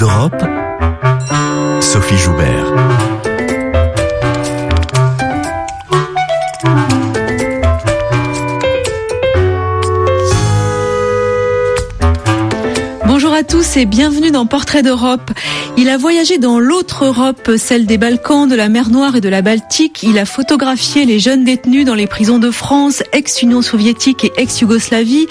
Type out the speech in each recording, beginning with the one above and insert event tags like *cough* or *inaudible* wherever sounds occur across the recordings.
d'Europe, Sophie Joubert. Tous et bienvenue dans Portrait d'Europe. Il a voyagé dans l'autre Europe, celle des Balkans, de la mer Noire et de la Baltique. Il a photographié les jeunes détenus dans les prisons de France, ex-Union soviétique et ex-Yougoslavie.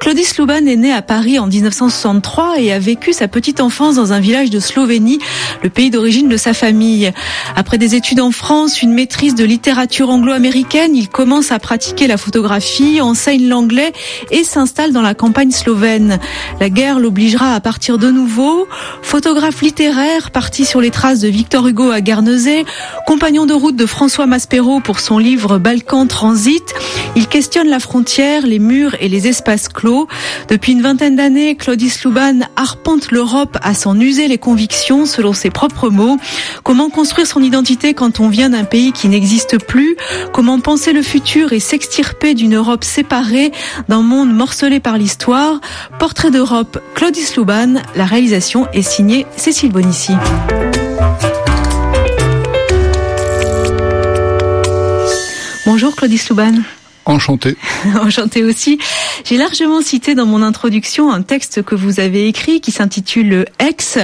Claudis Luban est né à Paris en 1963 et a vécu sa petite enfance dans un village de Slovénie, le pays d'origine de sa famille. Après des études en France, une maîtrise de littérature anglo-américaine, il commence à pratiquer la photographie, enseigne l'anglais et s'installe dans la campagne slovène. La guerre l'obligera à partir de nouveau. Photographe littéraire, parti sur les traces de Victor Hugo à Guernesey, compagnon de route de François Maspero pour son livre Balkan Transit. Il questionne la frontière, les murs et les espaces clos. Depuis une vingtaine d'années, Claudis Luban arpente l'Europe à s'en user les convictions selon ses propres mots. Comment construire son identité quand on vient d'un pays qui n'existe plus? Comment penser le futur et s'extirper d'une Europe séparée, d'un monde morcelé par l'histoire? Portrait d'Europe, Claudis La réalisation est signée Cécile Bonici. Bonjour Claudis Luban. Enchanté. *laughs* Enchanté aussi. J'ai largement cité dans mon introduction un texte que vous avez écrit qui s'intitule Ex.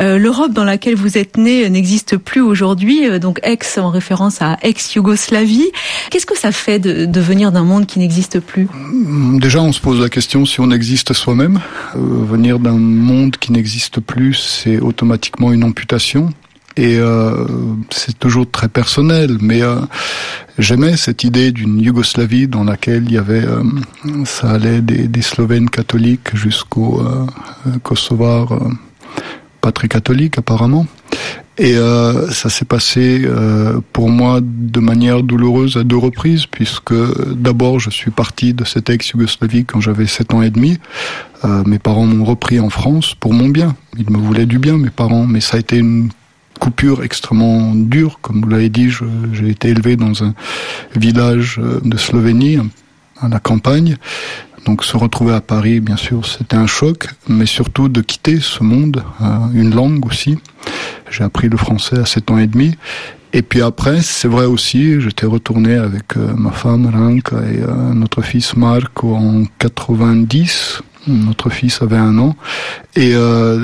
Euh, L'Europe dans laquelle vous êtes né n'existe plus aujourd'hui, euh, donc ex en référence à ex-Yougoslavie. Qu'est-ce que ça fait de, de venir d'un monde qui n'existe plus? Déjà, on se pose la question si on existe soi-même. Euh, venir d'un monde qui n'existe plus, c'est automatiquement une amputation et euh, c'est toujours très personnel, mais euh, j'aimais cette idée d'une Yougoslavie dans laquelle il y avait, euh, ça allait des, Slovènes catholiques jusqu'aux Kosovars pas très catholiques apparemment. Et ça s'est passé pour moi de manière douloureuse à deux reprises, puisque d'abord je suis parti de cette ex-Yougoslavie quand j'avais sept ans et demi. Mes parents m'ont repris en France pour mon bien. Ils me voulaient du bien, mes parents, mais ça a été une coupure extrêmement dure. Comme vous l'avez dit, j'ai été élevé dans un village de Slovénie, à la campagne. Donc se retrouver à Paris, bien sûr, c'était un choc, mais surtout de quitter ce monde, euh, une langue aussi. J'ai appris le français à 7 ans et demi. Et puis après, c'est vrai aussi, j'étais retourné avec euh, ma femme Ranka et euh, notre fils Marco en 90. Notre fils avait un an et euh,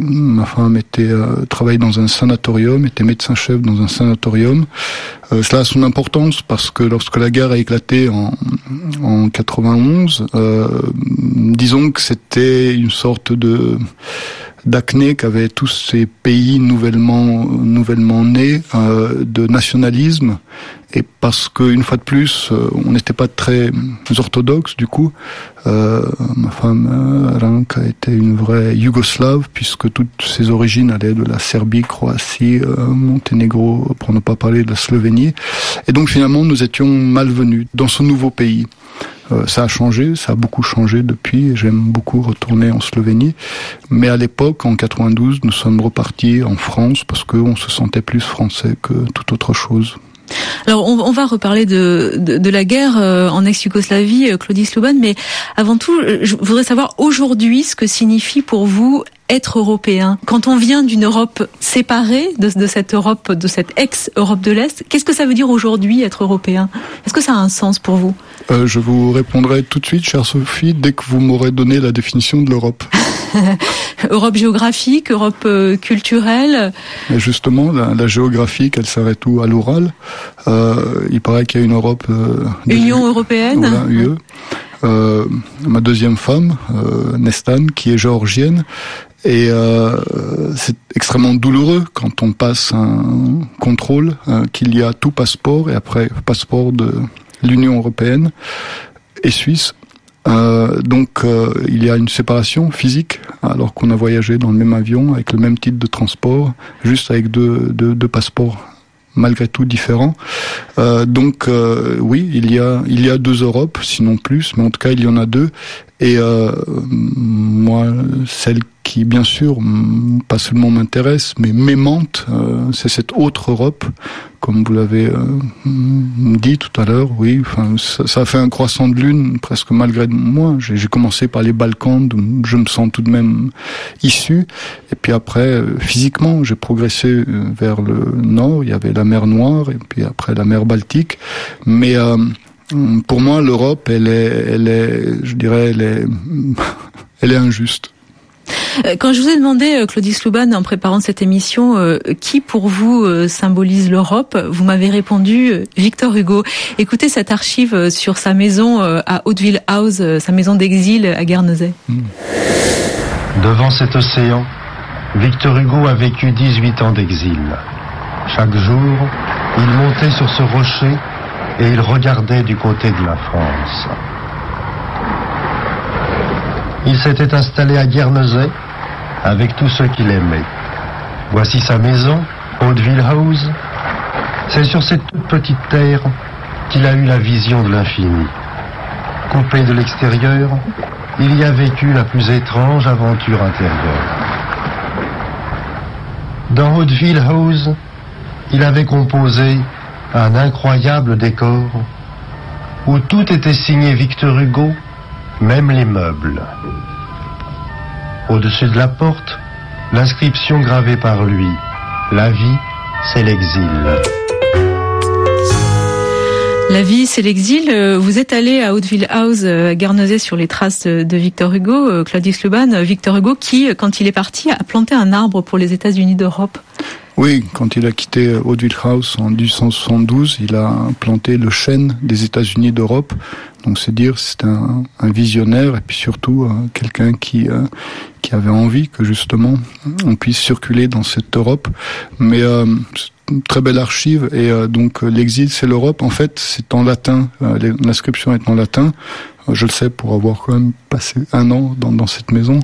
ma femme était euh, travaillait dans un sanatorium, était médecin-chef dans un sanatorium. Euh, cela a son importance parce que lorsque la guerre a éclaté en, en 91, euh, disons que c'était une sorte de d'acné qu'avaient tous ces pays nouvellement nouvellement nés euh, de nationalisme. Et parce qu'une fois de plus euh, on n'était pas très orthodoxe du coup euh, ma femme euh, Ranka était une vraie yougoslave puisque toutes ses origines allaient de la Serbie Croatie euh, Monténégro pour ne pas parler de la Slovénie. Et donc finalement nous étions malvenus dans ce nouveau pays euh, ça a changé, ça a beaucoup changé depuis. J'aime beaucoup retourner en Slovénie. Mais à l'époque, en 92, nous sommes repartis en France parce qu'on se sentait plus français que toute autre chose. Alors, on, va reparler de, de, la guerre euh, en ex-Yougoslavie, euh, Claudie Sluban, mais avant tout, je voudrais savoir aujourd'hui ce que signifie pour vous être européen Quand on vient d'une Europe séparée de, de, cette Europe, de cette ex-Europe de l'Est, qu'est-ce que ça veut dire aujourd'hui être européen? Est-ce que ça a un sens pour vous? Euh, Je vous répondrai tout de suite, chère Sophie, dès que vous m'aurez donné la définition de l'Europe. *laughs* Europe géographique, Europe euh, culturelle. Et justement, la, la géographique, elle s'arrête où? À l'Oural. Euh, il paraît qu'il y a une Europe. Euh, Union européenne. Voilà, UE. Euh, ma deuxième femme, euh, Nestan, qui est géorgienne. Et euh, c'est extrêmement douloureux quand on passe un contrôle, euh, qu'il y a tout passeport et après passeport de l'Union européenne et suisse. Euh, donc euh, il y a une séparation physique alors qu'on a voyagé dans le même avion avec le même titre de transport, juste avec deux, deux, deux passeports malgré tout différents. Euh, donc euh, oui, il y a il y a deux Europes, sinon plus, mais en tout cas il y en a deux. Et euh, moi, celle qui bien sûr pas seulement m'intéresse, mais m'aimante, c'est cette autre Europe, comme vous l'avez dit tout à l'heure. Oui, enfin, ça, ça, a fait un croissant de lune presque malgré moi. J'ai commencé par les Balkans, où je me sens tout de même issu, et puis après, physiquement, j'ai progressé vers le nord. Il y avait la mer Noire, et puis après la mer Baltique, mais pour moi, l'Europe, elle est, elle est, je dirais, elle est, *laughs* elle est injuste. Euh, quand je vous ai demandé, euh, Claudie Slouban, en préparant cette émission, euh, qui pour vous symbolise l'Europe, vous m'avez répondu Victor Hugo. Écoutez cette archive sur sa maison à Hauteville House, sa maison d'exil à Guernesey. Hmm. Devant cet océan, Victor Hugo a vécu 18 ans d'exil. Chaque jour, il montait sur ce rocher et il regardait du côté de la France. Il s'était installé à Guernesey avec tous ceux qu'il aimait. Voici sa maison, Hauteville House. C'est sur cette toute petite terre qu'il a eu la vision de l'infini. Coupé de l'extérieur, il y a vécu la plus étrange aventure intérieure. Dans Hauteville House, il avait composé un incroyable décor où tout était signé Victor Hugo, même les meubles. Au-dessus de la porte, l'inscription gravée par lui, La vie, c'est l'exil. La vie, c'est l'exil. Euh, vous êtes allé à Hauteville House, euh, à Guernesey, sur les traces de Victor Hugo, euh, Claudius Sluban. Victor Hugo, qui, quand il est parti, a planté un arbre pour les États-Unis d'Europe. Oui, quand il a quitté Hauteville House en 1872, il a planté le chêne des États-Unis d'Europe. Donc c'est dire c'est un, un, visionnaire et puis surtout euh, quelqu'un qui euh, qui avait envie que justement on puisse circuler dans cette Europe. Mais euh, très belle archive et donc l'exil c'est l'Europe. En fait c'est en latin, l'inscription est en latin. Je le sais pour avoir quand même passé un an dans, dans cette maison.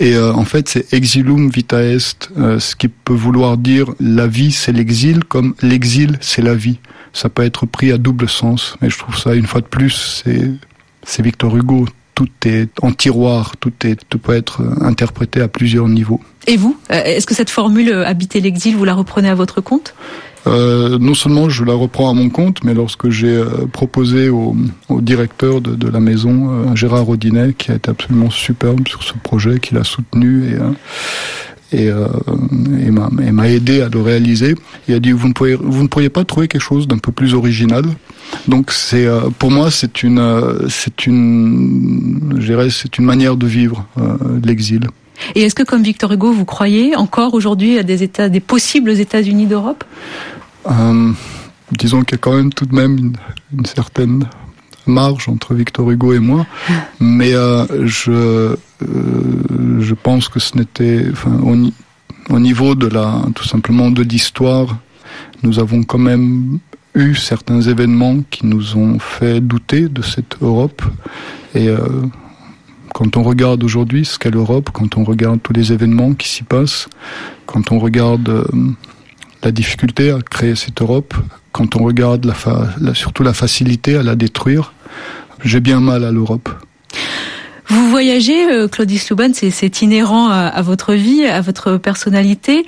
Et euh, en fait, c'est exilum vita est, euh, ce qui peut vouloir dire la vie, c'est l'exil, comme l'exil, c'est la vie. Ça peut être pris à double sens, mais je trouve ça, une fois de plus, c'est c'est Victor Hugo. Tout est en tiroir, tout est tout peut être interprété à plusieurs niveaux. Et vous, euh, est-ce que cette formule habiter l'exil, vous la reprenez à votre compte? Euh, non seulement je la reprends à mon compte, mais lorsque j'ai euh, proposé au, au, directeur de, de la maison, euh, Gérard Rodinet, qui a été absolument superbe sur ce projet, qu'il a soutenu et et, euh, et m'a aidé à le réaliser. Il a dit vous ne pourriez vous ne pourriez pas trouver quelque chose d'un peu plus original. Donc c'est pour moi c'est une c'est une je dirais c'est une manière de vivre l'exil. Et est-ce que, comme Victor Hugo, vous croyez encore aujourd'hui à des États, des possibles États-Unis d'Europe? Euh, disons qu'il y a quand même tout de même une, certaine marge entre Victor Hugo et moi, mais euh, je euh, je pense que ce n'était, enfin, au, au, niveau de la, tout simplement de l'histoire, nous avons quand même eu certains événements qui nous ont fait douter de cette Europe et euh, quand on regarde aujourd'hui ce qu'est l'Europe, quand on regarde tous les événements qui s'y passent, quand on regarde euh, la difficulté à créer cette Europe, quand on regarde la, la, surtout la facilité à la détruire, j'ai bien mal à l'Europe. Vous voyagez, euh, Claudie Sluban, c'est inhérent à, votre vie, à votre personnalité.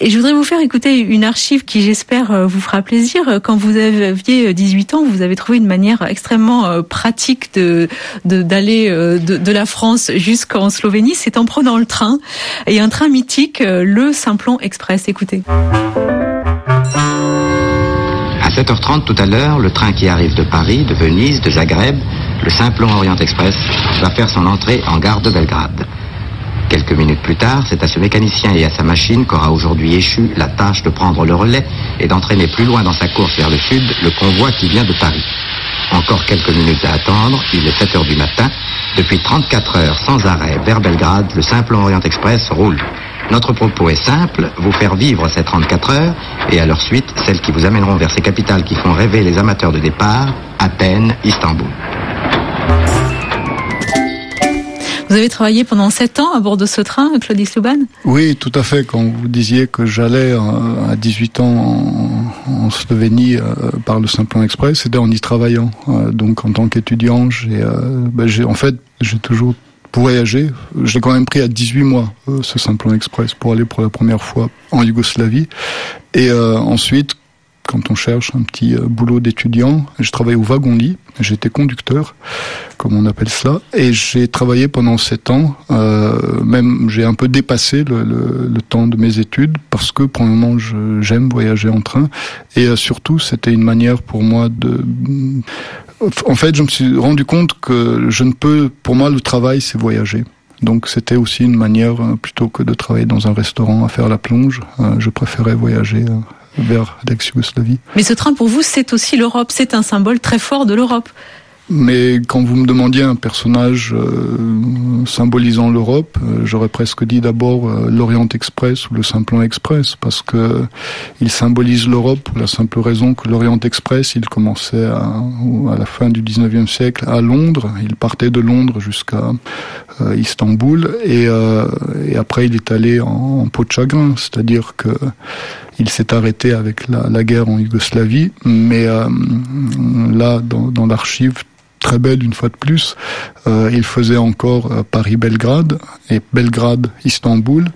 Et je voudrais vous faire écouter une archive qui, j'espère, euh, vous fera plaisir. Quand vous aviez 18 ans, vous avez trouvé une manière extrêmement pratique de d'aller de, la France jusqu'en Slovénie. C'est en prenant le train. Et un train mythique, le Simplon Express. Écoutez. À 7h30 tout à l'heure, le train qui arrive de Paris, de Venise, de Zagreb, le Simplon Orient Express, va faire son entrée en gare de Belgrade. Quelques minutes plus tard, c'est à ce mécanicien et à sa machine qu'aura aujourd'hui échu la tâche de prendre le relais et d'entraîner plus loin dans sa course vers le sud le convoi qui vient de Paris. Encore quelques minutes à attendre, il est 7 heures du matin. Depuis 34 heures sans arrêt vers Belgrade, le Simplon Orient Express roule. Notre propos est simple, vous faire vivre ces 34 heures et à leur suite celles qui vous amèneront vers ces capitales qui font rêver les amateurs de départ, Athènes, Istanbul. Vous avez travaillé pendant sept ans à bord de ce train, Claudie Sluban Oui, tout à fait. Quand vous disiez que j'allais euh, à 18 ans en, Slovénie euh, par le Simplon Express, c'était en y travaillant. Euh, donc en tant qu'étudiant, j'ai, ben, j'ai en fait j'ai toujours pour voyager. Je l'ai quand même pris à 18 mois, euh, ce Simplon Express, pour aller pour la première fois en Yougoslavie. Et euh, ensuite, quand on cherche un petit euh, boulot d'étudiant. Je travaillais au wagon-lit, j'étais conducteur, comme on appelle cela, et j'ai travaillé pendant sept ans. Euh, même j'ai un peu dépassé le, temps de mes études parce que pour le moment j'aime voyager en train et surtout c'était une manière pour moi de en fait, je me suis rendu compte que je ne peux, pour moi, le travail, c'est voyager. Donc c'était aussi une manière, euh, plutôt que de travailler dans un restaurant à faire la plonge, euh, je préférais voyager euh, vers l'ex-Yougoslavie. Mais ce train, pour vous, c'est aussi l'Europe, c'est un symbole très fort de l'Europe. Mais quand vous me demandiez un personnage euh, symbolisant l'Europe, euh, j'aurais presque dit d'abord euh, l'Orient Express ou le Simplon Express, parce que il symbolise l'Europe pour la simple raison que l'Orient Express, il commençait à, à, la fin du 19e siècle à Londres, il partait de Londres jusqu'à Istanbul, et, et, après il est allé en, en peau de chagrin, c'est-à-dire que il s'est arrêté avec la, la, guerre en Yougoslavie, mais là, dans, dans l'archive, très belle une fois de plus. Euh, il faisait encore euh, Paris-Belgrade et Belgrade-Istanbul.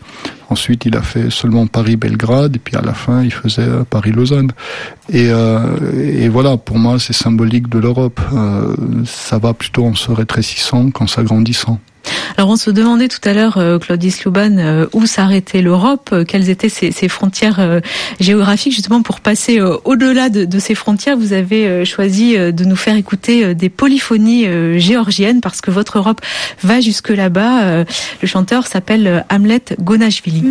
Ensuite, il a fait seulement Paris-Belgrade et puis à la fin, il faisait euh, Paris-Lausanne. Et, et, voilà, pour moi, c'est symbolique de l'Europe. ça va plutôt en se rétrécissant qu'en s'agrandissant. Alors on se demandait tout à l'heure, euh, Claudius Luban, euh, où s'arrêtait l'Europe, euh, quelles étaient ses, frontières géographiques. Justement, pour passer au-delà de, ces frontières, vous avez choisi de nous faire écouter des polyphonies géorgiennes parce que votre Europe va jusque là-bas. le chanteur s'appelle Hamlet Gonashvili.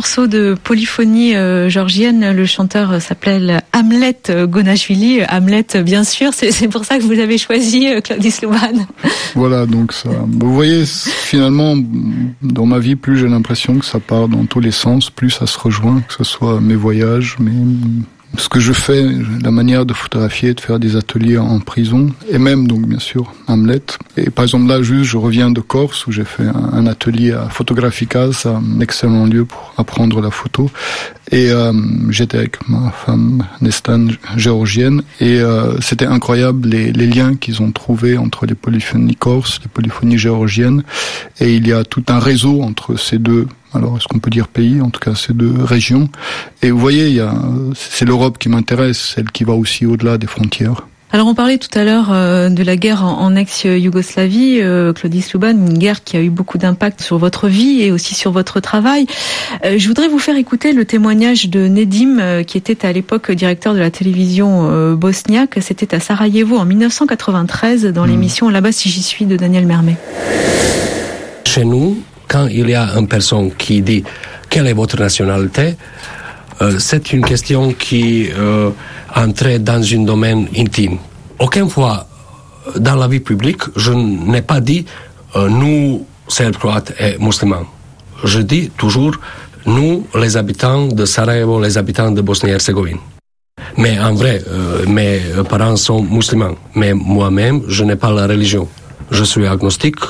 Morceau de polyphonie euh, georgienne. Le chanteur s'appelle Hamlet Gonashvili. Hamlet, bien sûr. C'est pour ça que vous avez choisi euh, Claudius Slovan. Voilà, donc ça. Vous voyez, finalement, dans ma vie, plus j'ai l'impression que ça part dans tous les sens, plus ça se rejoint, que ce soit mes voyages, mes ce que je fais, la manière de photographier, de faire des ateliers en prison, et même donc bien sûr Hamlet. Et par exemple là, juste, je reviens de Corse où j'ai fait un, atelier à Photographica, c'est un excellent lieu pour apprendre la photo. Et euh, j'étais avec ma femme Nestan, géorgienne, et euh, c'était incroyable les, les liens qu'ils ont trouvés entre les polyphonies corses, les polyphonies géorgiennes, et il y a tout un réseau entre ces deux alors, est-ce qu'on peut dire pays En tout cas, ces deux régions. Et vous voyez, c'est l'Europe qui m'intéresse, celle qui va aussi au-delà des frontières. Alors on parlait tout à l'heure euh, de la guerre en, ex-Yougoslavie, euh, Claudie Sluban, une guerre qui a eu beaucoup d'impact sur votre vie et aussi sur votre travail. Euh, je voudrais vous faire écouter le témoignage de Nedim, qui était à l'époque directeur de la télévision bosniaque. C'était à Sarajevo en 1993 dans hmm. l'émission Là-bas si j'y suis de Daniel Mermet. Chez nous, quand il y a une personne qui dit quelle est votre nationalité, euh, c'est une question qui euh, entre dans un domaine intime. Aucune fois dans la vie publique, je n'ai pas dit euh, nous, Serbes, Croates et musulmans. Je dis toujours nous, les habitants de Sarajevo, les habitants de Bosnie-Herzégovine. Mais en vrai, euh, mes parents sont musulmans. Mais moi-même, je n'ai pas la religion. Je suis agnostique.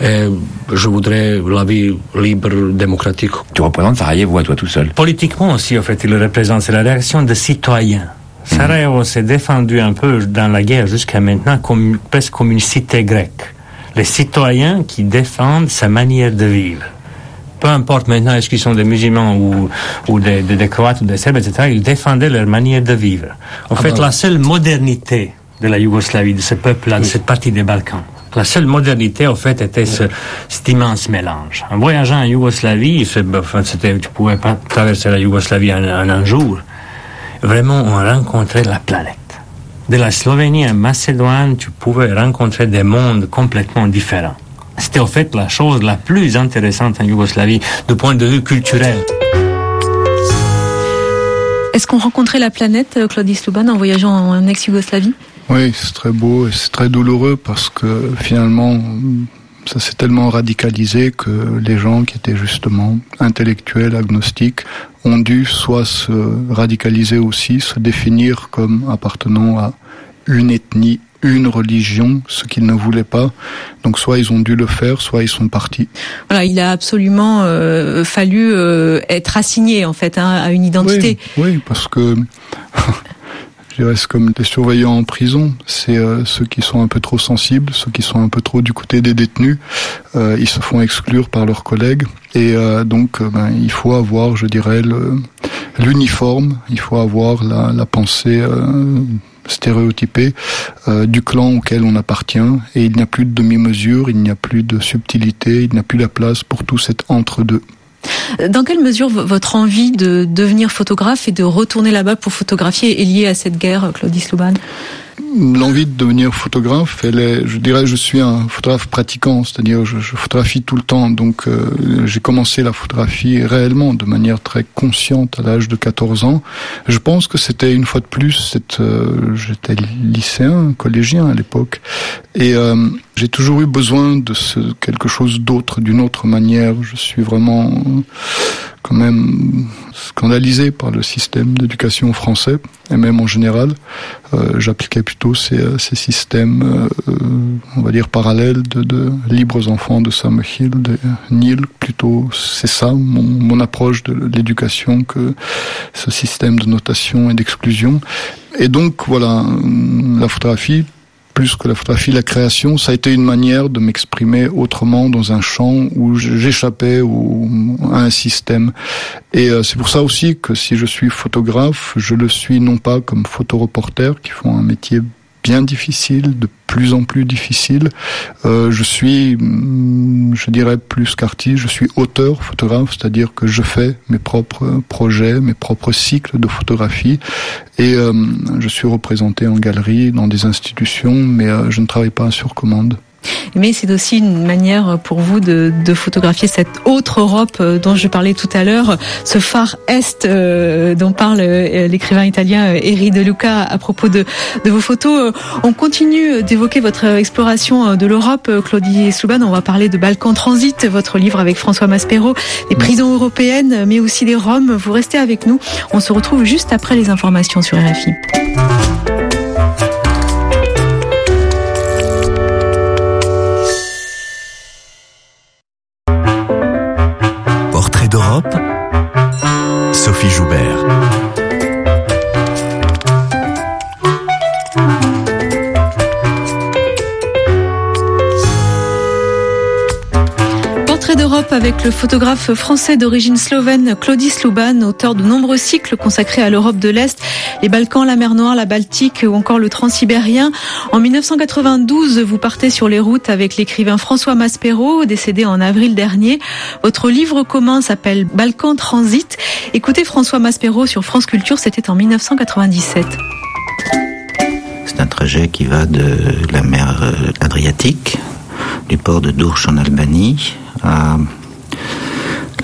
Et je voudrais la vie libre, démocratique. Tu représentes Sarajevo à toi tout seul Politiquement aussi, en fait, il le représente. C'est la réaction des citoyens. Sarajevo s'est défendu un peu dans la guerre jusqu'à maintenant comme, presque comme une cité grecque. Les citoyens qui défendent sa manière de vivre. Peu importe maintenant est-ce qu'ils sont des musulmans ou, ou des, des, Croates ou des Serbes, etc., ils défendaient leur manière de vivre. En ah fait, ben la seule modernité de la Yougoslavie, de ce peuple-là, de cette partie des Balkans, la seule modernité, en fait, était ce, cet immense mélange. En voyageant en Yougoslavie, enfin, tu pouvais pas traverser la Yougoslavie en, un jour. Vraiment, on rencontrait la planète. De la Slovénie à Macédoine, tu pouvais rencontrer des mondes complètement différents. C'était en fait la chose la plus intéressante en Yougoslavie, du point de vue culturel. Est-ce qu'on rencontrait la planète, Claudie Sluban, en voyageant en ex-Yougoslavie? Oui, c'est très beau et c'est très douloureux parce que finalement, ça s'est tellement radicalisé que les gens qui étaient justement intellectuels, agnostiques, ont dû soit se radicaliser aussi, se définir comme appartenant à une ethnie, une religion, ce qu'ils ne voulaient pas. Donc soit ils ont dû le faire, soit ils sont partis. Voilà, il a absolument euh, fallu euh, être assigné en fait hein, à une identité. Oui, oui parce que *laughs* c'est comme des surveillants en prison. C'est euh, ceux qui sont un peu trop sensibles, ceux qui sont un peu trop du côté des détenus. Euh, ils se font exclure par leurs collègues. Et euh, donc, ben, il faut avoir, je dirais, l'uniforme. Il faut avoir la, la pensée stéréotypée du clan auquel on appartient. Et il n'y a plus de demi-mesure, il n'y a plus de subtilité, il n'y a plus la place pour tout cet entre-deux. Dans quelle mesure votre envie de devenir photographe et de retourner là-bas pour photographier est liée à cette guerre, Claudie Sluban L'envie de devenir photographe, elle est, je dirais, je suis un photographe pratiquant, c'est-à-dire je, je, photographie tout le temps. Donc euh, j'ai commencé la photographie réellement, de manière très consciente, à l'âge de 14 ans. Je pense que c'était une fois de plus, euh, j'étais lycéen, collégien à l'époque, et euh, j'ai toujours eu besoin de ce, quelque chose d'autre, d'une autre manière. Je suis vraiment quand même scandalisé par le système d'éducation français et même en général. Euh, J'appliquais plutôt ces, euh, ces systèmes, euh, on va dire parallèles de, de libres enfants de Hill, de Neil. Plutôt, c'est ça mon, mon approche de l'éducation que ce système de notation et d'exclusion. Et donc voilà, la photographie plus que la photographie, la création, ça a été une manière de m'exprimer autrement dans un champ où j'échappais à un système. Et euh, c'est pour ça aussi que si je suis photographe, je le suis non pas comme photoreporter qui font un métier bien difficile, de plus en plus difficile. Euh, je suis, mm, je dirais plus qu'artiste, je suis auteur, photographe, c'est-à-dire que je fais mes propres projets, mes propres cycles de photographie, et euh, je suis représenté en galerie, dans des institutions, mais euh, je ne travaille pas sur commande. Mais c'est aussi une manière pour vous de, de, photographier cette autre Europe euh, dont je parlais tout à l'heure, ce phare Est euh, dont parle euh, l'écrivain italien Eri De Luca à propos de, de vos photos. On continue d'évoquer votre exploration de l'Europe, Claudie Souban. On va parler de Balkan Transit, votre livre avec François Maspero, des prisons européennes, mais aussi des Roms. Vous restez avec nous. On se retrouve juste après les informations sur RFI. Avec le photographe français d'origine slovène Claudie Sluban, auteur de nombreux cycles consacrés à l'Europe de l'Est, les Balkans, la mer Noire, la Baltique ou encore le Transsibérien. En 1992, vous partez sur les routes avec l'écrivain François Maspero, décédé en avril dernier. Votre livre commun s'appelle Balkan Transit. Écoutez François Maspero sur France Culture, c'était en 1997. C'est un trajet qui va de la mer euh, Adriatique, du port de Dourche en Albanie, à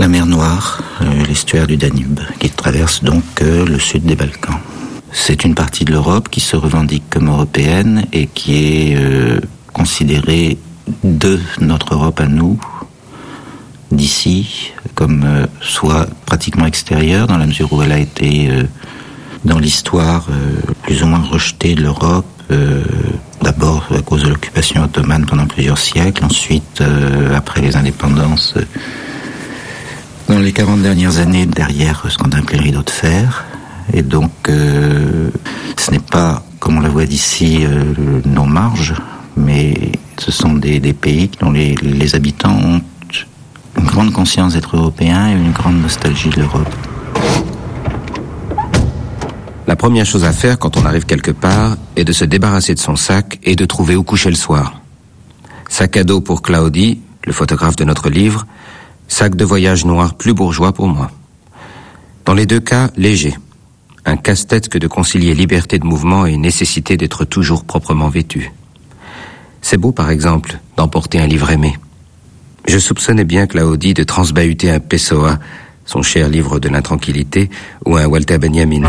la mer Noire, euh, l'estuaire du Danube, qui traverse donc euh, le sud des Balkans. C'est une partie de l'Europe qui se revendique comme européenne et qui est euh, considérée de notre Europe à nous, d'ici, comme soit pratiquement extérieure, dans la mesure où elle a été dans l'histoire plus ou moins rejetée de l'Europe D'abord à cause de l'occupation ottomane pendant plusieurs siècles, ensuite après les indépendances, dans les 40 dernières années derrière ce qu'on appelait le rideau de fer. Et donc euh, ce n'est pas, comme on la voit d'ici, nos marges, mais ce sont des, pays dont les, les habitants ont une grande conscience d'être européens et une grande nostalgie de l'Europe. La première chose à faire quand on arrive quelque part est de se débarrasser de son sac et de trouver où coucher le soir. Sac à dos pour Claudie, le photographe de notre livre, sac de voyage noir plus bourgeois pour moi. Dans les deux cas, léger. Un casse-tête que de concilier liberté de mouvement et nécessité d'être toujours proprement vêtu. C'est beau, par exemple, d'emporter un livre aimé. Je soupçonnais bien Claudie de transbahuter un Pessoa, son cher livre de l'intranquillité, ou un Walter Benjamin.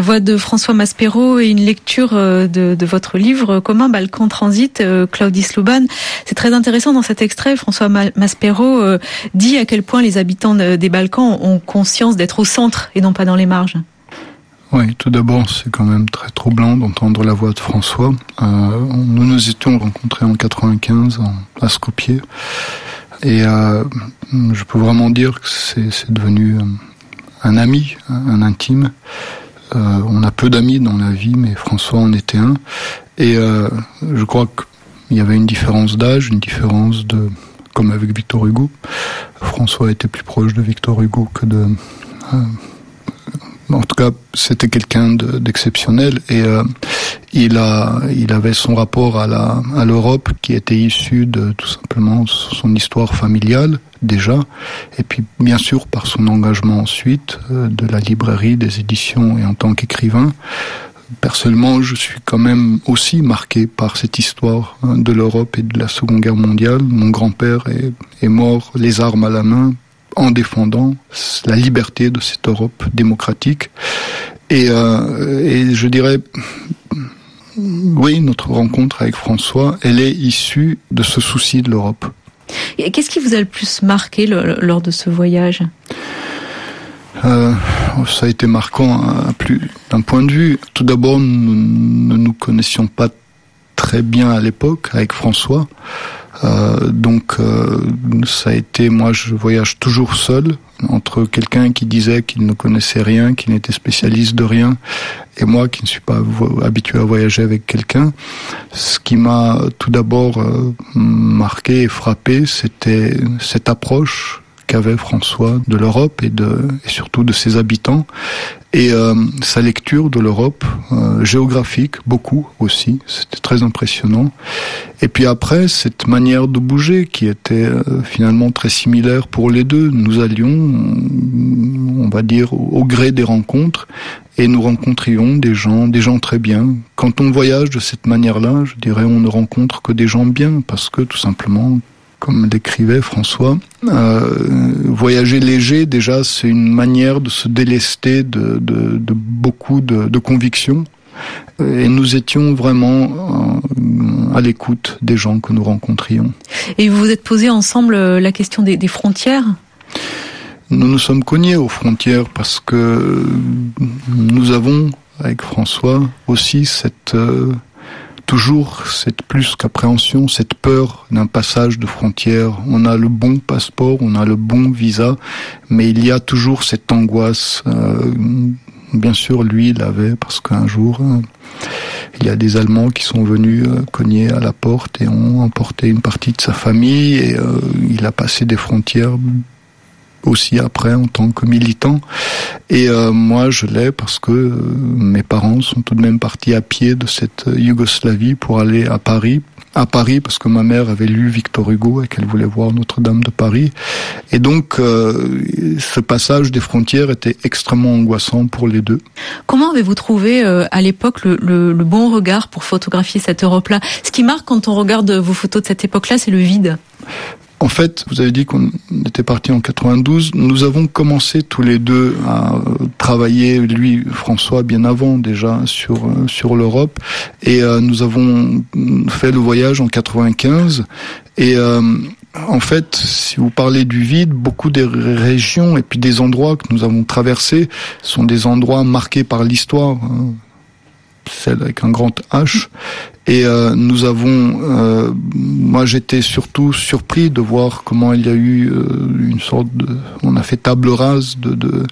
La voix de François Maspero et une lecture euh, de, votre livre commun Balkan Transit, euh, Claudie Sluban. C'est très intéressant dans cet extrait. François Maspero euh, dit à quel point les habitants des Balkans ont conscience d'être au centre et non pas dans les marges. Oui, tout d'abord, c'est quand même très troublant d'entendre la voix de François. nous nous étions rencontrés en 95 à Skopje. Et je peux vraiment dire que c'est devenu un ami, un intime. Euh, on a peu d'amis dans la vie, mais François en était un. Et euh, je crois qu'il y avait une différence d'âge, une différence de, comme avec Victor Hugo. François était plus proche de Victor Hugo que de. Euh, en tout cas, c'était quelqu'un d'exceptionnel et il a, il avait son rapport à la, à l'Europe qui était issu de tout simplement son histoire familiale déjà, et puis bien sûr par son engagement ensuite euh, de la librairie, des éditions et en tant qu'écrivain. Personnellement, je suis quand même aussi marqué par cette histoire hein, de l'Europe et de la Seconde Guerre mondiale. Mon grand-père est mort les armes à la main en défendant la liberté de cette Europe démocratique. Et, euh, et je dirais, oui, notre rencontre avec François, elle est issue de ce souci de l'Europe. Qu'est-ce qui vous a le plus marqué lors de ce voyage? Euh, ça a été marquant à plus d'un point de vue. Tout d'abord, nous ne nous connaissions pas très bien à l'époque avec François. Euh, donc euh, ça a été, moi je voyage toujours seul entre quelqu'un qui disait qu'il ne connaissait rien, qui n'était spécialiste de rien, et moi qui ne suis pas habitué à voyager avec quelqu'un. Ce qui m'a tout d'abord euh, marqué et frappé, c'était cette approche qu'avait François de l'Europe et, de, et surtout de ses habitants, et euh, sa lecture de l'Europe euh, géographique, beaucoup aussi, c'était très impressionnant. Et puis après, cette manière de bouger qui était euh, finalement très similaire pour les deux, nous allions, on va dire, au gré des rencontres, et nous rencontrions des gens, des gens très bien. Quand on voyage de cette manière-là, je dirais, on ne rencontre que des gens bien, parce que tout simplement, comme l'écrivait François, euh, voyager léger, déjà, c'est une manière de se délester de, de, de beaucoup de, de, convictions. Et nous étions vraiment euh, à l'écoute des gens que nous rencontrions. Et vous vous êtes posé ensemble euh, la question des, des frontières? Nous nous sommes cognés aux frontières parce que nous avons, avec François, aussi cette... Euh, toujours cette plus qu'appréhension, cette peur d'un passage de frontière. On a le bon passeport, on a le bon visa, mais il y a toujours cette angoisse. Euh, bien sûr, lui, il l'avait parce qu'un jour, euh, il y a des Allemands qui sont venus euh, cogner à la porte et ont emporté une partie de sa famille et il a passé des frontières aussi après en tant que militant. Et euh, moi, je l'ai parce que euh, mes parents sont tout de même partis à pied de cette Yougoslavie pour aller à Paris. À Paris, parce que ma mère avait lu Victor Hugo et qu'elle voulait voir Notre-Dame de Paris. Et donc, euh, ce passage des frontières était extrêmement angoissant pour les deux. Comment avez-vous trouvé euh, à l'époque le bon regard pour photographier cette Europe-là? Ce qui marque quand on regarde vos photos de cette époque-là, c'est le vide. En fait, vous avez dit qu'on était parti en 92. Nous avons commencé tous les deux à travailler, lui, François, bien avant déjà sur sur l'Europe, et euh, nous avons fait le voyage en 95. Et euh, en fait, si vous parlez du vide, beaucoup des régions et puis des endroits que nous avons traversés sont des endroits marqués par l'histoire. Celle avec un grand H. Et euh, nous avons, euh, moi j'étais surtout surpris de voir comment il y a eu euh, une sorte de, on a fait table rase de de,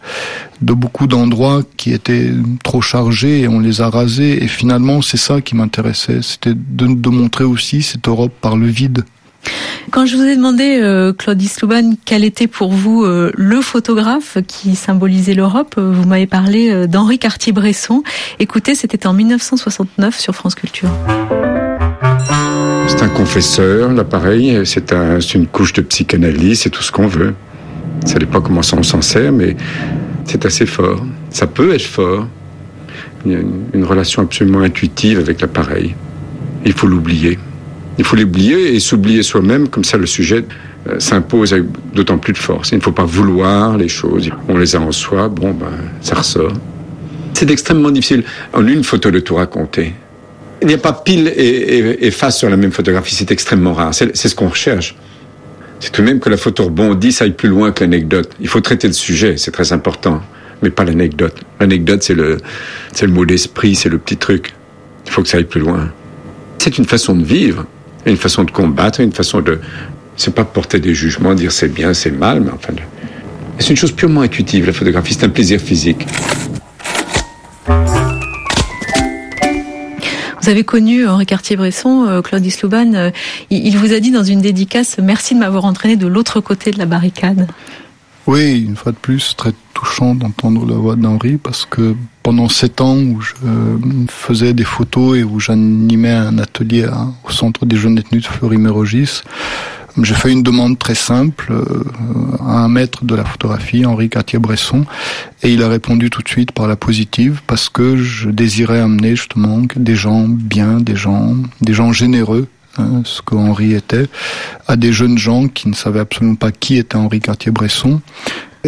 de beaucoup d'endroits qui étaient trop chargés et on les a rasés. Et finalement c'est ça qui m'intéressait, c'était de, de montrer aussi cette Europe par le vide. Quand je vous ai demandé, euh, Claude Islouban, quel était pour vous euh, le photographe qui symbolisait l'Europe, euh, vous m'avez parlé euh, d'Henri Cartier-Bresson. Écoutez, c'était en 1969 sur France Culture. C'est un confesseur, l'appareil, c'est un, une couche de psychanalyse, c'est tout ce qu'on veut. Ça dépend comment on s'en sert, mais c'est assez fort. Ça peut être fort. Il y a une relation absolument intuitive avec l'appareil. Il faut l'oublier. Il faut l'oublier et s'oublier soi-même, comme ça le sujet euh, s'impose avec d'autant plus de force. Il ne faut pas vouloir les choses. On les a en soi, bon, ben, ça ressort. C'est extrêmement difficile en une photo de tout raconter. Il n'y a pas pile et, et, et, face sur la même photographie, c'est extrêmement rare. C'est ce qu'on recherche. C'est tout de même que la photo rebondit, ça aille plus loin que l'anecdote. Il faut traiter le sujet, c'est très important, mais pas l'anecdote. L'anecdote, c'est le, c'est le mot d'esprit, c'est le petit truc. Il faut que ça aille plus loin. C'est une façon de vivre, une façon de combattre, une façon de. C'est pas porter des jugements, dire c'est bien, c'est mal, mais enfin. C'est une chose purement intuitive, la photographie, c'est un plaisir physique. Vous avez connu Henri Cartier-Bresson, euh, Claude Islouban. Euh, il, il, vous a dit dans une dédicace Merci de m'avoir entraîné de l'autre côté de la barricade. Oui, une fois de plus, très touchant d'entendre la voix d'Henri parce que pendant sept ans où je faisais des photos et où j'animais un atelier au centre des jeunes détenus de Fleury-Mérogis, j'ai fait une demande très simple euh, à un maître de la photographie, Henri Cartier-Bresson, et il a répondu tout de suite par la positive parce que je désirais amener justement des gens bien, des gens, des gens généreux hein, ce que Henri était, à des jeunes gens qui ne savaient absolument pas qui était Henri Cartier-Bresson.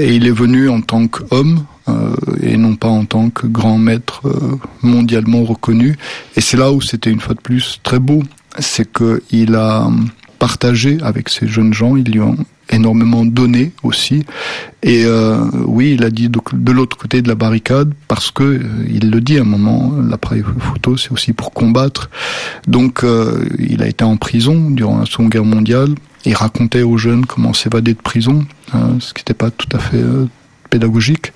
Et il est venu en tant qu'homme euh, et non pas en tant que grand maître euh, mondialement reconnu. Et c'est là où c'était une fois de plus très beau, c'est qu'il a partagé avec ces jeunes gens, ils lui ont énormément donné aussi. Et euh, oui, il a dit de, l'autre côté de la barricade parce que euh, il le dit à un moment, l'appareil photo c'est aussi pour combattre. Donc euh, il a été en prison durant la Seconde Guerre mondiale. Il racontait aux jeunes comment s'évader de prison, hein, ce qui n'était pas tout à fait euh, pédagogique,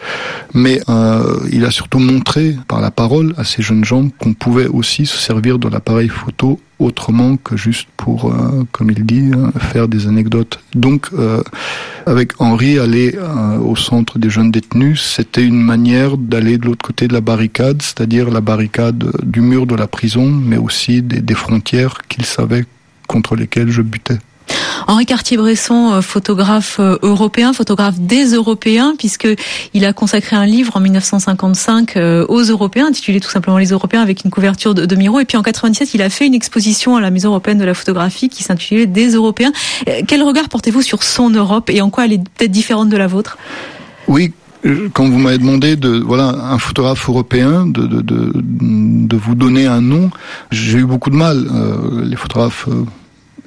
mais euh, il a surtout montré par la parole à ces jeunes gens qu'on pouvait aussi se servir de l'appareil photo autrement que juste pour, euh, comme il dit, faire des anecdotes. Donc, avec Henri, aller au centre des jeunes détenus, c'était une manière d'aller de l'autre côté de la barricade, c'est-à-dire la barricade du mur de la prison, mais aussi des frontières qu'il savait contre lesquelles je butais. Henri Cartier-Bresson, photographe européen, photographe des Européens, puisque il a consacré un livre en 1955 aux Européens, intitulé tout simplement Les Européens, avec une couverture de, de Miro. Et puis en 97, il a fait une exposition à la Maison européenne de la photographie qui s'intitulait Des Européens. Quel regard portez-vous sur son Europe et en quoi elle est peut-être différente de la vôtre? Oui, quand vous m'avez demandé de voilà un photographe européen de de, de, vous donner un nom, j'ai eu beaucoup de mal. Euh, les photographes euh,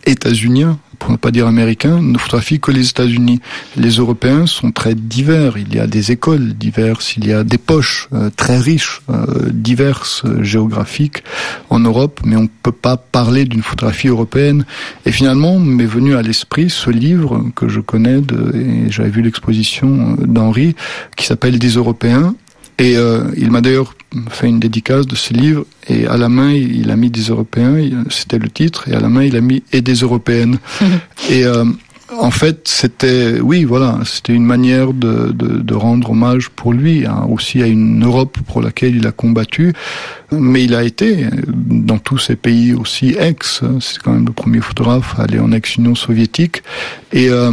états-uniens pour ne pas dire américains, ne photographient que les États-Unis. Les Européens sont très divers. Il y a des écoles diverses, il y a des poches euh, très riches, euh, diverses, euh, géographiques en Europe, mais on ne peut pas parler d'une photographie européenne. Et finalement, m'est venu à l'esprit ce livre que je connais, de, et j'avais vu l'exposition d'Henri, qui s'appelle Des Européens, et euh, il m'a d'ailleurs fait une dédicace de ce livre et à la main il a mis des Européens, c'était le titre, et à la main il a mis et des Européennes. *laughs* et euh, en fait, c'était, oui, voilà, c'était une manière de, de, de, rendre hommage pour lui, hein, aussi à une Europe pour laquelle il a combattu. Mais il a été dans tous ces pays aussi ex. C'est quand même le premier photographe à aller en ex-Union soviétique. Et euh,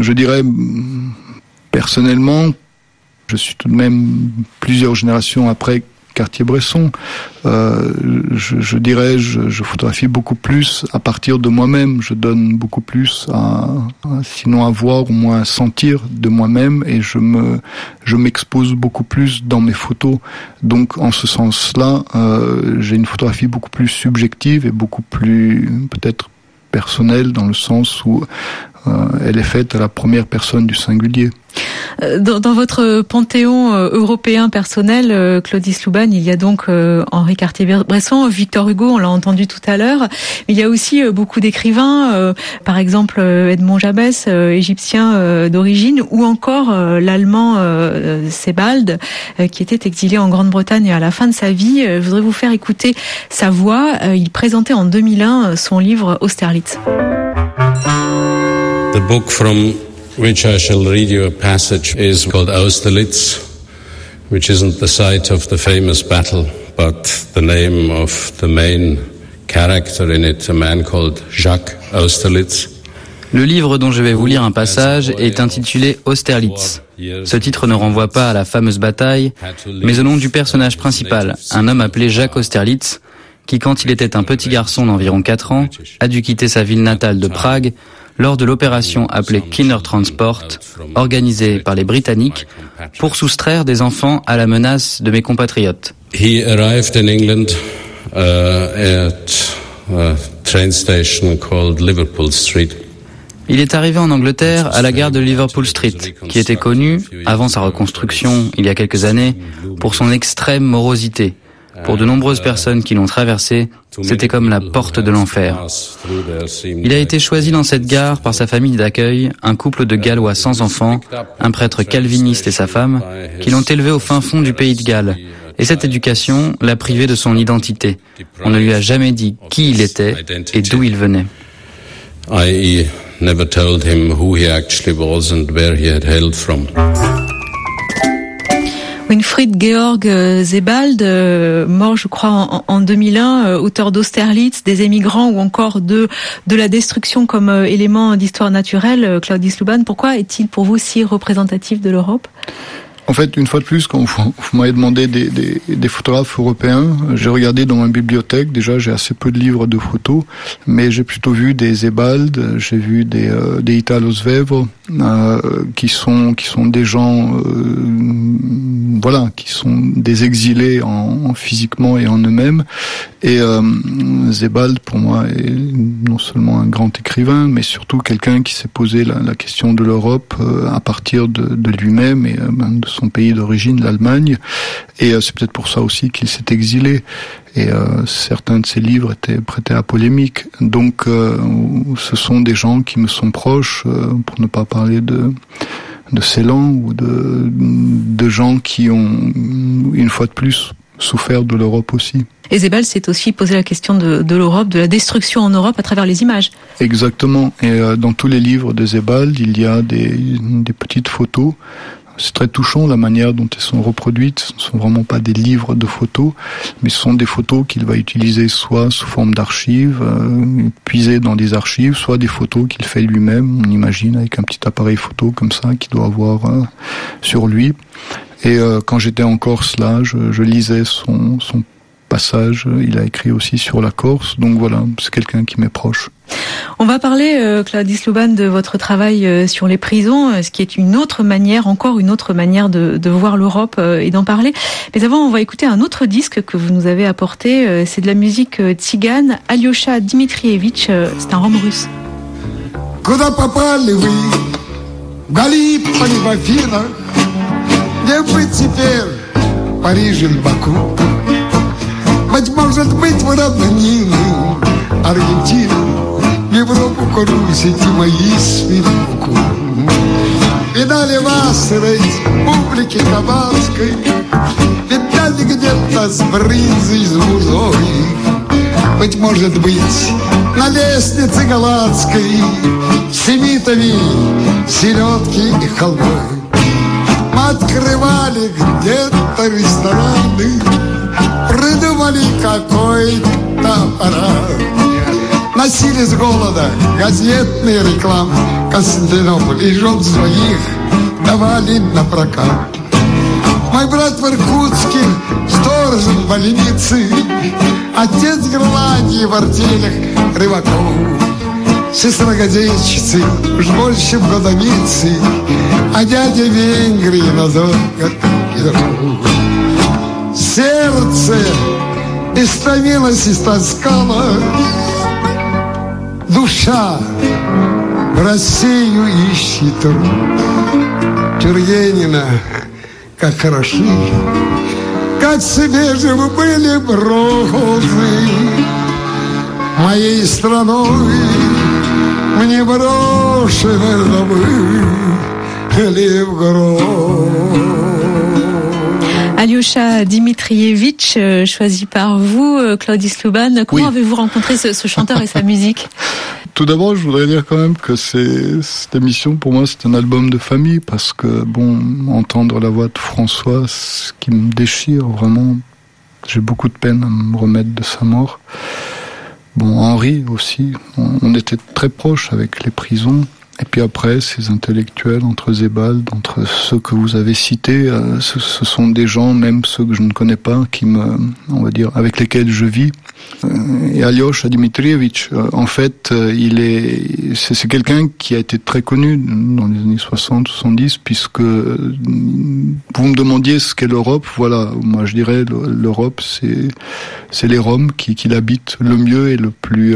je dirais personnellement, je suis tout de même plusieurs générations après Cartier-Bresson. Euh, je, je, dirais, je, je, photographie beaucoup plus à partir de moi-même. Je donne beaucoup plus à, sinon à voir, au moins à sentir de moi-même, et je me, je m'expose beaucoup plus dans mes photos. Donc, en ce sens-là, euh, j'ai une photographie beaucoup plus subjective et beaucoup plus peut-être personnelle dans le sens où euh, elle est faite à la première personne du singulier. Euh, dans, votre panthéon euh, européen personnel, euh, Claudie Louban, il y a donc Henri Cartier-Bresson, Victor Hugo, on l'a entendu tout à l'heure, il y a aussi beaucoup d'écrivains, par exemple Edmond Jabès, égyptien d'origine, ou encore l'allemand Sebald, qui était exilé en Grande-Bretagne à la fin de sa vie. Je voudrais vous faire écouter sa voix. il présentait en 2001 son livre Austerlitz. The book from which I shall read you a passage is called Austerlitz, which isn't the site of the famous battle, but the name of the main character in it, a man called Jacques Austerlitz. Le livre dont je vais vous lire un passage est intitulé Austerlitz. Ce titre ne renvoie pas à la fameuse bataille, mais au nom du personnage principal, un homme appelé Jacques Austerlitz, qui quand il était un petit garçon d'environ 4 ans, a dû quitter sa ville natale de Prague lors de l'opération appelée Kinner Transport, organisée par les Britanniques pour soustraire des enfants à la menace de mes compatriotes. He arrived in England uh, at a train station called Liverpool Street. Il est arrivé en Angleterre à la gare de Liverpool Street, qui était connue, avant sa reconstruction il y a quelques années, pour son extrême morosité. Pour de nombreuses personnes qui l'ont traversé, c'était comme la porte de l'enfer. Il a été choisi dans cette gare par sa famille d'accueil, un couple de Gallois sans enfants, un prêtre calviniste et sa femme, qui l'ont élevé au fin fond du pays de Galles. Et cette éducation l'a privé de son identité. On ne lui a jamais dit qui il était et d'où il venait. Winfried Georg Zebald, mort je crois en, en 2001, auteur d'Austerlitz, des émigrants ou encore de, la destruction comme élément d'histoire naturelle, Claudius Luban, pourquoi est-il pour vous si représentatif de l'Europe? En fait, une fois de plus, quand vous, m'avez demandé des, photographes européens, j'ai regardé dans ma bibliothèque. Déjà, j'ai assez peu de livres de photos, mais j'ai plutôt vu des Zebald, j'ai vu des, euh, des Italo Svevo, euh, qui sont qui sont des gens, euh, voilà, qui sont des exilés en, en physiquement et en eux-mêmes. Et euh, Zebald, pour moi, est non seulement un grand écrivain, mais surtout quelqu'un qui s'est posé la, la, question de l'Europe euh, à partir de, de lui-même et de son pays d'origine, l'Allemagne. Et euh, c'est peut-être pour ça aussi qu'il s'est exilé. Et euh, certains de ses livres étaient prêtés à polémique. Donc, euh, ce sont des gens qui me sont proches, euh, pour ne pas parler de de Ceylan ou de, de gens qui ont, une fois de plus, souffert de l'Europe aussi. Et Zebal s'est aussi posé la question de, de l'Europe, de la destruction en Europe à travers les images. Exactement. Et euh, dans tous les livres de Zebald, il y a des, des petites photos c'est très touchant la manière dont elles sont reproduites. Ce ne sont vraiment pas des livres de photos, mais ce sont des photos qu'il va utiliser soit sous forme d'archives, euh, puisées dans des archives, soit des photos qu'il fait lui-même, on imagine, avec un petit appareil photo comme ça qu'il doit avoir euh, sur lui. Et euh, quand j'étais en Corse, là, je, je lisais son, son passage. Il a écrit aussi sur la Corse. Donc voilà, c'est quelqu'un qui m'est proche. On va parler, euh, Claudie Louban, de votre travail euh, sur les prisons, euh, ce qui est une autre manière, encore une autre manière de, de voir l'Europe euh, et d'en parler. Mais avant, on va écouter un autre disque que vous nous avez apporté. Euh, C'est de la musique euh, tzigane. Alyosha Dimitrievich, euh, c'est un rhum russe. Быть может быть в равнины Аргентину Европу корусите мои свинку. Видали вас, рейс, публики кабацкой Видали где-то с брынзой, с бузой быть может быть, на лестнице Галатской Семитами, селедки и халвой Мы открывали где-то рестораны Придумали какой-то аппарат Носили с голода газетные рекламы Константинополь и жен своих давали на прокат мой брат в Иркутске, сторожем в больнице, Отец Гренландии в артелях рыбаков. Сестра газетчицы, уж больше в А дядя Венгрии на Сердце истомилось, истаскалось, Душа в Россию ищет. Тюргенина как хороши, как свежи вы были розы? Моей страной, мне брошены в Alyosha Dimitrievich, euh, choisi par vous, euh, Claudie Sluban. Comment Oui. avez-vous rencontré ce, ce chanteur et sa *laughs* musique? Tout d'abord, je voudrais dire quand même que c'est, cette émission, pour moi, c'est un album de famille parce que, bon, entendre la voix de François, ce qui me déchire vraiment, j'ai beaucoup de peine à me remettre de sa mort. Bon, Henri aussi, on, on était très proches avec les prisons. Et puis après, ces intellectuels entre Zébald, entre ceux que vous avez cités, euh, ce, sont des gens, même ceux que je ne connais pas, qui me, on va dire, avec lesquels je vis. Euh, Et Alyosha Dimitrievich, euh, en fait, euh, il est, c'est c'est quelqu'un qui a été très connu dans les années 60, 70, puisque vous me demandiez ce qu'est l'Europe. Voilà, moi je dirais le- l'Europe, c'est c'est les Roms qui, qui l'habitent le mieux et le plus.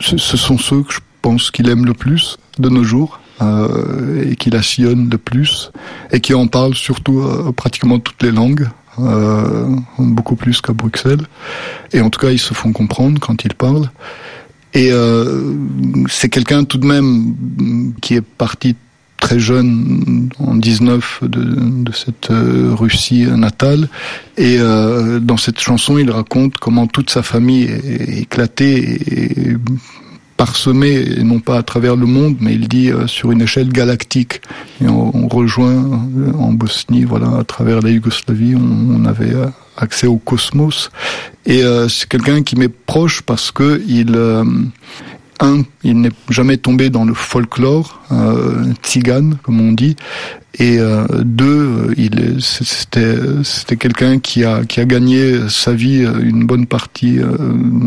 ce, ce sont ceux que je pense qu'il aime le plus de nos jours. euh, et qui la sillonne le plus et qui en parle surtout euh, pratiquement toutes les langues, euh, beaucoup plus qu'à Bruxelles. Et en tout cas, ils se font comprendre quand ils parlent. Et c'est quelqu'un tout de même qui est parti très jeune, en 19, de, cette Russie natale. Et dans cette chanson, il raconte comment toute sa famille est éclatée parsemée, et non pas à travers le monde, mais il dit euh, sur une échelle galactique. Et on, rejoint euh, en Bosnie, voilà, à travers la Yougoslavie, on, avait euh, accès au cosmos. Et c'est quelqu'un qui m'est proche parce que il, un, il n'est jamais tombé dans le folklore euh, tzigane, comme on dit, et euh, deux, il c'était c'était quelqu'un qui a qui a gagné sa vie euh, une bonne partie euh,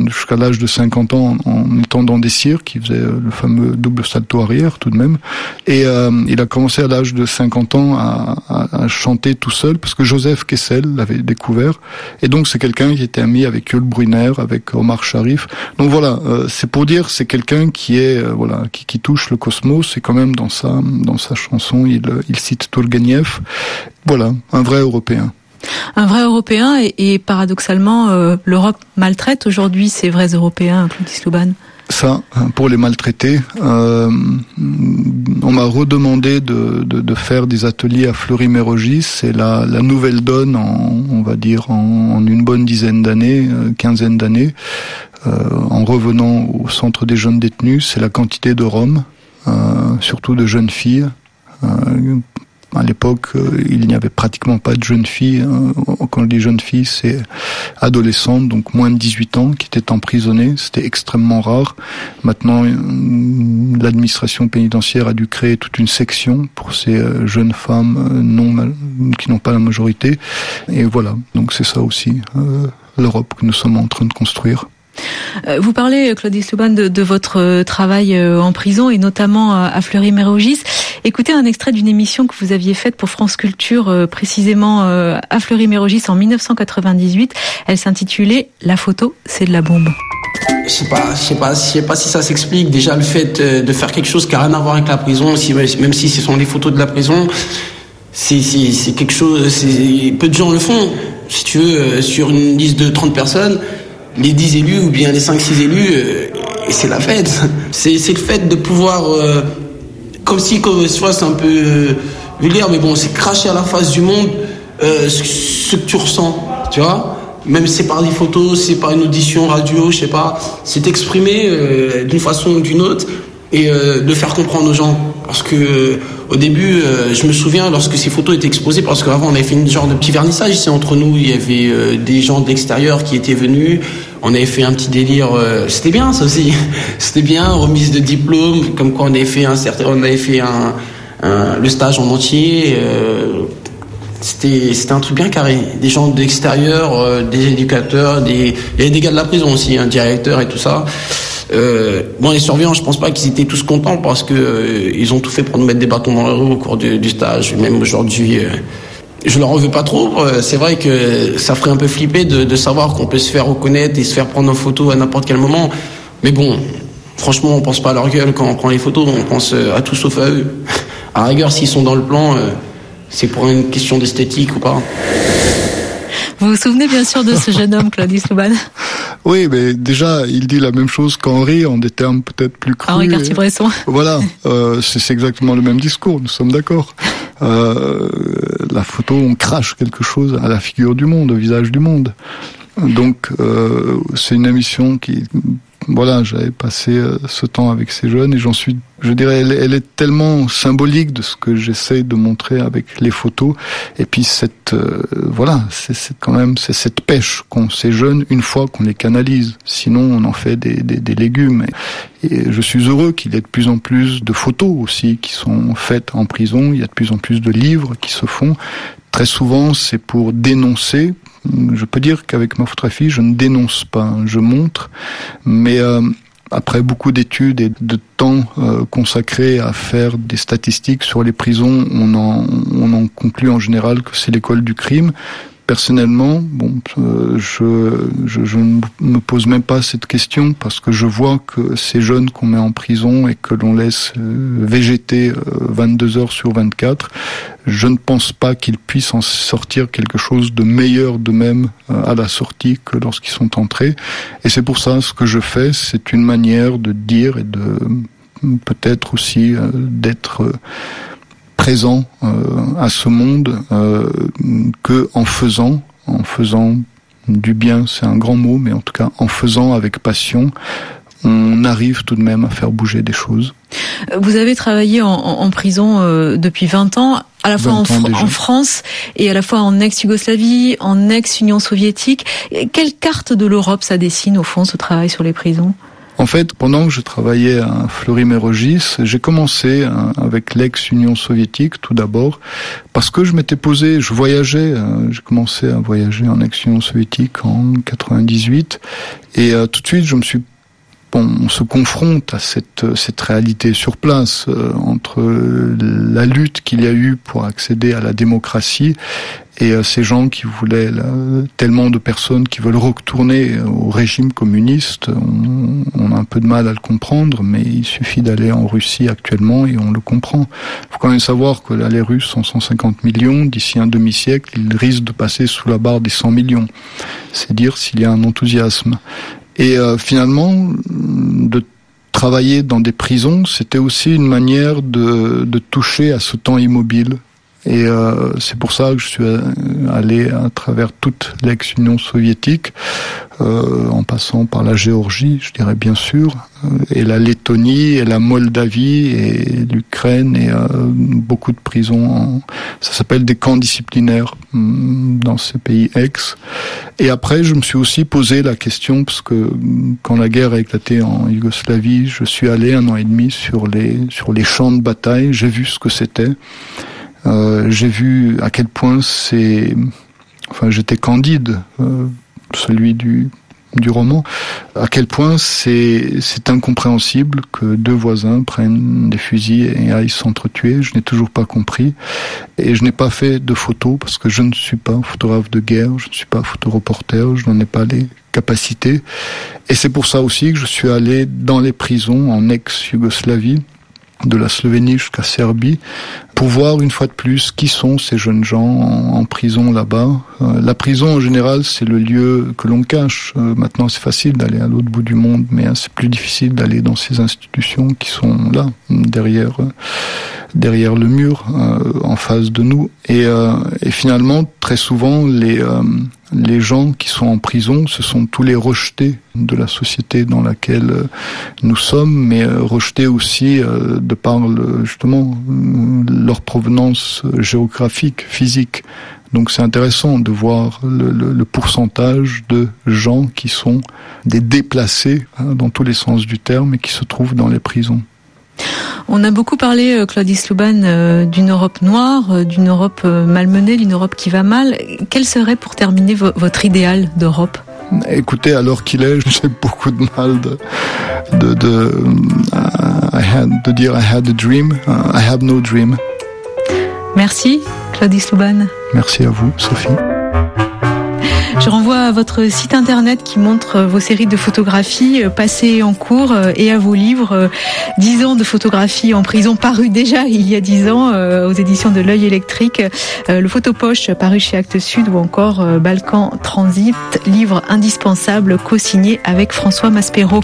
jusqu'à l'âge de 50 ans en, étant dans des cirques, il faisait euh, le fameux double salto arrière tout de même, et euh, il a commencé à l'âge de 50 ans à, à- à chanter tout seul parce que Joseph Kessel l'avait découvert, et donc c'est quelqu'un qui était ami avec Yul Brunner, avec Omar Sharif. Donc voilà, euh, c'est pour dire c'est quelqu'un qui est voilà qui, qui touche le cosmos. Et quand même dans sa dans sa chanson il il cite Turgenev. Voilà, un vrai Européen. Un vrai Européen et, et paradoxalement, euh, l'Europe maltraite aujourd'hui ces vrais Européens, Claudie Sluban. Ça, hein, pour les maltraités, euh, on m'a redemandé de, de, de faire des ateliers à Fleury-Mérogis. C'est la, la nouvelle donne, en, on va dire, en, en une bonne dizaine d'années, euh, quinzaine d'années. Euh, en revenant au centre des jeunes détenus, c'est la quantité de Roms, surtout de jeunes filles. À l'époque, euh, il n'y avait pratiquement pas de jeunes filles. Hein. Quand je dis jeunes filles, c'est adolescentes, donc moins de 18 ans, qui étaient emprisonnées. C'était extrêmement rare. Maintenant, euh, l'administration pénitentiaire a dû créer toute une section pour ces euh, jeunes femmes non qui n'ont pas la majorité. Et voilà. Donc c'est ça aussi l'Europe que nous sommes en train de construire. Vous parlez, Claudie Sluban, de, votre travail en prison et notamment à Fleury-Mérogis. Écoutez un extrait d'une émission que vous aviez faite pour France Culture, précisément à Fleury-Mérogis en 1998. Elle s'intitulait La photo, c'est de la bombe. Je sais pas, je sais pas, je sais pas si ça s'explique. Déjà le fait de faire quelque chose qui n'a rien à voir avec la prison, même si ce sont des photos de la prison, c'est quelque chose. Peu de gens le font. Si tu veux, sur une liste de 30 personnes, les 10 élus ou bien les 5-6 élus, euh, c'est la fête. C'est, le fait de pouvoir, euh, comme si, comme soit c'est un peu euh, vulgaire, mais bon, c'est cracher à la face du monde ce, que tu ressens, tu vois. Même si c'est par des photos, c'est par une audition radio, je sais pas, c'est exprimer d'une façon ou d'une autre et de faire comprendre aux gens. Parce que au début, je me souviens lorsque ces photos étaient exposées, parce qu'avant on avait fait une genre de petit vernissage ici entre nous, il y avait des gens de l'extérieur qui étaient venus, on avait fait un petit délire, euh, c'était bien ça aussi, *laughs* c'était bien, remise de diplôme, comme quoi on avait fait un certain, on avait fait un, le stage en entier. Euh, c'était un truc bien carré. Des gens d'extérieur, euh, des éducateurs, des il y avait des gars de la prison aussi, un directeur et tout ça. bon, les surveillants, je pense pas qu'ils étaient tous contents parce que ils ont tout fait pour nous mettre des bâtons dans les roues au cours du stage. Même aujourd'hui, je leur en veux pas trop. Euh, c'est vrai que ça ferait un peu flipper de, savoir qu'on peut se faire reconnaître et se faire prendre en photo à n'importe quel moment. Mais bon, franchement, on pense pas à leur gueule quand on prend les photos, on pense euh, à tout sauf à eux. *laughs* À rigueur, s'ils sont dans le plan, euh, c'est pour une question d'esthétique ou pas. Vous vous souvenez bien sûr de ce jeune homme, Claudius Louban? Oui, mais déjà, il dit la même chose qu'Henri, en des termes peut-être plus crus. Henri Cartier-Bresson. Voilà, c'est exactement le même discours, nous sommes d'accord. Euh, la photo, on crache quelque chose à la figure du monde, au visage du monde. Donc euh, c'est une émission qui voilà, j'avais passé euh, ce temps avec ces jeunes et j'en suis, je dirais, elle, est tellement symbolique de ce que j'essaie de montrer avec les photos. Et puis cette, euh, voilà, c'est quand même c'est cette pêche qu'ont ces jeunes une fois qu'on les canalise. Sinon, on en fait des, des, des légumes. Et, je suis heureux qu'il y ait de plus en plus de photos aussi qui sont faites en prison. Il y a de plus en plus de livres qui se font. Très souvent, c'est pour dénoncer, je peux dire qu'avec ma photographie, je ne dénonce pas, je montre, mais euh, après beaucoup d'études et de temps euh, consacré à faire des statistiques sur les prisons, on en, on en conclut en général que c'est l'école du crime personnellement, bon, euh, je, je, ne me pose même pas cette question parce que je vois que ces jeunes qu'on met en prison et que l'on laisse euh, végéter 22 euh, heures sur 24, je ne pense pas qu'ils puissent en sortir quelque chose de meilleur d'eux-mêmes à la sortie que lorsqu'ils sont entrés. Et c'est pour ça ce que je fais, c'est une manière de dire et de peut-être aussi d'être présent euh, à ce monde euh, que en faisant, en faisant du bien, c'est un grand mot, mais en tout cas en faisant avec passion, on arrive tout de même à faire bouger des choses. Vous avez travaillé en, prison euh, depuis 20 ans, à la fois en, en, France et à la fois en ex-Yougoslavie, en ex-Union soviétique. Quelle carte de l'Europe ça dessine au fond ce travail sur les prisons? En fait, pendant que je travaillais à Fleury-Mérogis, j'ai commencé hein, avec l'ex-Union soviétique tout d'abord, parce que je m'étais posé, je voyageais, hein, j'ai commencé à voyager en ex-Union soviétique en 98, et euh, tout de suite je me suis on, se confronte à cette, cette réalité sur place euh, entre la lutte qu'il y a eu pour accéder à la démocratie et euh, ces gens qui voulaient tellement de personnes qui veulent retourner au régime communiste, on, a un peu de mal à le comprendre, mais il suffit d'aller en Russie actuellement et on le comprend. Il faut quand même savoir que là, les Russes sont 150 millions, d'ici un demi-siècle, ils risquent de passer sous la barre des 100 millions. C'est dire s'il y a un enthousiasme. Et euh, finalement, de travailler dans des prisons, c'était aussi une manière de, de toucher à ce temps immobile Et euh, c'est pour ça que je suis euh, allé à travers toute l'ex-Union soviétique, euh, en passant par la Géorgie, je dirais bien sûr, euh, et la Lettonie, et la Moldavie, et l'Ukraine, et euh, beaucoup de prisons. En, ça s'appelle des camps disciplinaires hum, dans ces pays ex. Et après, je me suis aussi posé la question, parce que hum, quand la guerre a éclaté en Yougoslavie, je suis allé un an et demi sur les, sur les champs de bataille, j'ai vu ce que c'était. Euh, j'ai vu à quel point c'est, enfin, j'étais candide, euh, celui du du roman, à quel point c'est incompréhensible que deux voisins prennent des fusils et aillent s'entretuer. Je n'ai toujours pas compris et je n'ai pas fait de photos parce que je ne suis pas photographe de guerre, je ne suis pas photoreporter, je n'en ai pas les capacités. Et c'est pour ça aussi que je suis allé dans les prisons en ex-Yougoslavie de la Slovénie jusqu'à Serbie, pour voir une fois de plus qui sont ces jeunes gens en, prison là-bas. Euh, la prison en général, c'est le lieu que l'on cache. Euh, maintenant, c'est facile d'aller à l'autre bout du monde, mais hein, c'est plus difficile d'aller dans ces institutions qui sont là, derrière, euh, derrière le mur, en face de nous. Et, et finalement, très souvent, les les gens qui sont en prison, ce sont tous les rejetés de la société dans laquelle nous sommes, mais rejetés aussi de par le, justement leur provenance géographique, physique. Donc c'est intéressant de voir le, le, le, pourcentage de gens qui sont des déplacés hein, dans tous les sens du terme et qui se trouvent dans les prisons. On a beaucoup parlé, Claudie Sluban, d'une Europe noire, d'une Europe malmenée, d'une Europe qui va mal. Quel serait, pour terminer, votre idéal d'Europe? Écoutez, alors qu'il est, *laughs* j'ai beaucoup de mal de, de, de, I had, de dire I had a dream. Uh, I have no dream. Merci, Claudie Sluban. Merci à vous, Sophie. Je renvoie à votre site internet qui montre vos séries de photographies passées en cours et à vos livres 10 ans de photographie en prison paru déjà *laughs* il y a 10 ans aux éditions de l'œil électrique, le photopoche paru chez Actes Sud ou encore Balkan Transit, livre indispensable co-signé avec François Maspero.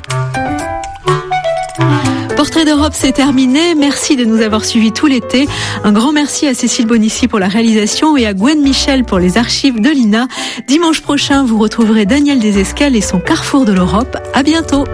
Portrait d'Europe, c'est terminé. Merci de nous avoir suivis tout l'été. Un grand merci à Cécile Bonissi pour la réalisation et à Gwen Michel pour les archives de l'INA. Dimanche prochain, vous retrouverez Daniel Desescales et son Carrefour de l'Europe. À bientôt.